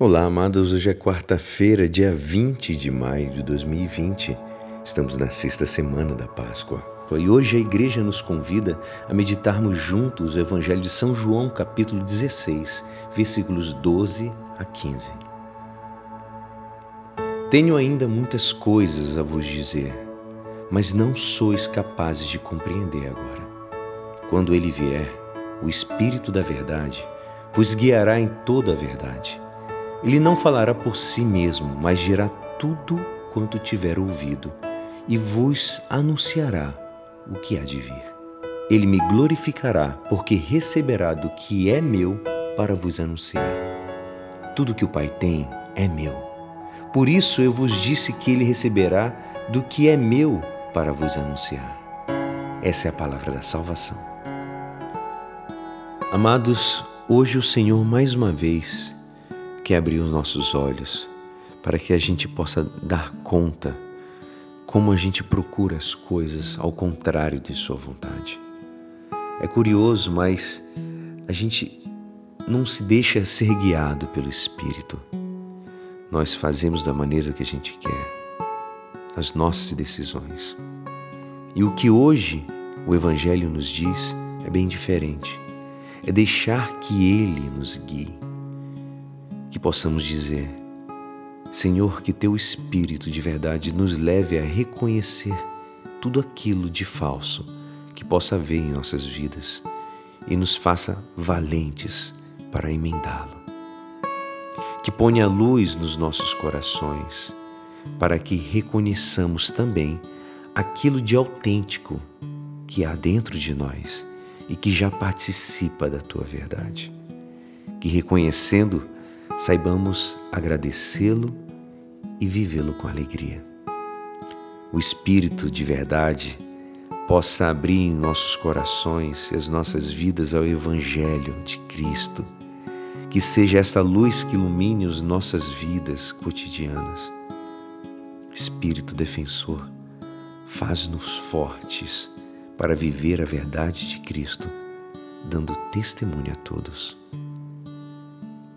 Olá, amados. Hoje é quarta-feira, dia 20 de maio de 2020. Estamos na sexta semana da Páscoa. E hoje a igreja nos convida a meditarmos juntos o Evangelho de São João, capítulo 16, versículos 12 a 15. Tenho ainda muitas coisas a vos dizer, mas não sois capazes de compreender agora. Quando ele vier, o Espírito da Verdade vos guiará em toda a verdade ele não falará por si mesmo, mas dirá tudo quanto tiver ouvido e vos anunciará o que há de vir. Ele me glorificará, porque receberá do que é meu para vos anunciar. Tudo que o Pai tem é meu. Por isso eu vos disse que ele receberá do que é meu para vos anunciar. Essa é a palavra da salvação. Amados, hoje o Senhor mais uma vez quer abrir os nossos olhos para que a gente possa dar conta como a gente procura as coisas ao contrário de Sua vontade. É curioso, mas a gente não se deixa ser guiado pelo Espírito. Nós fazemos da maneira que a gente quer, as nossas decisões. E o que hoje o Evangelho nos diz é bem diferente. É deixar que Ele nos guie que possamos dizer: Senhor, que teu Espírito de verdade nos leve a reconhecer tudo aquilo de falso que possa haver em nossas vidas e nos faça valentes para emendá-lo. Que ponha luz nos nossos corações para que reconheçamos também aquilo de autêntico que há dentro de nós e que já participa da tua verdade. Que reconhecendo saibamos agradecê-lo e vivê-lo com alegria. O Espírito de verdade possa abrir em nossos corações e as nossas vidas ao Evangelho de Cristo. Que seja esta luz que ilumine as nossas vidas cotidianas. Espírito defensor, faz-nos fortes para viver a verdade de Cristo, dando testemunho a todos.